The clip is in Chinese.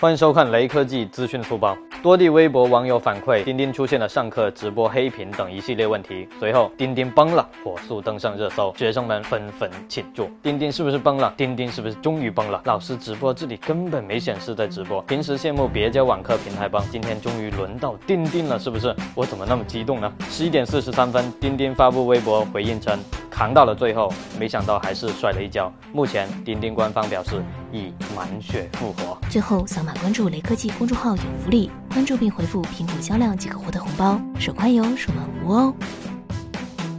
欢迎收看雷科技资讯速报。多地微博网友反馈，钉钉出现了上课直播黑屏等一系列问题。随后，钉钉崩了，火速登上热搜，学生们纷纷庆祝。钉钉是不是崩了？钉钉是不是终于崩了？老师直播这里根本没显示在直播。平时羡慕别家网课平台崩，今天终于轮到钉钉了，是不是？我怎么那么激动呢？十一点四十三分，钉钉发布微博回应称。扛到了最后，没想到还是摔了一跤。目前，钉钉官方表示已满血复活。最后，扫码关注雷科技公众号有福利，关注并回复“苹果销量”即可获得红包，手快有，手慢无哦。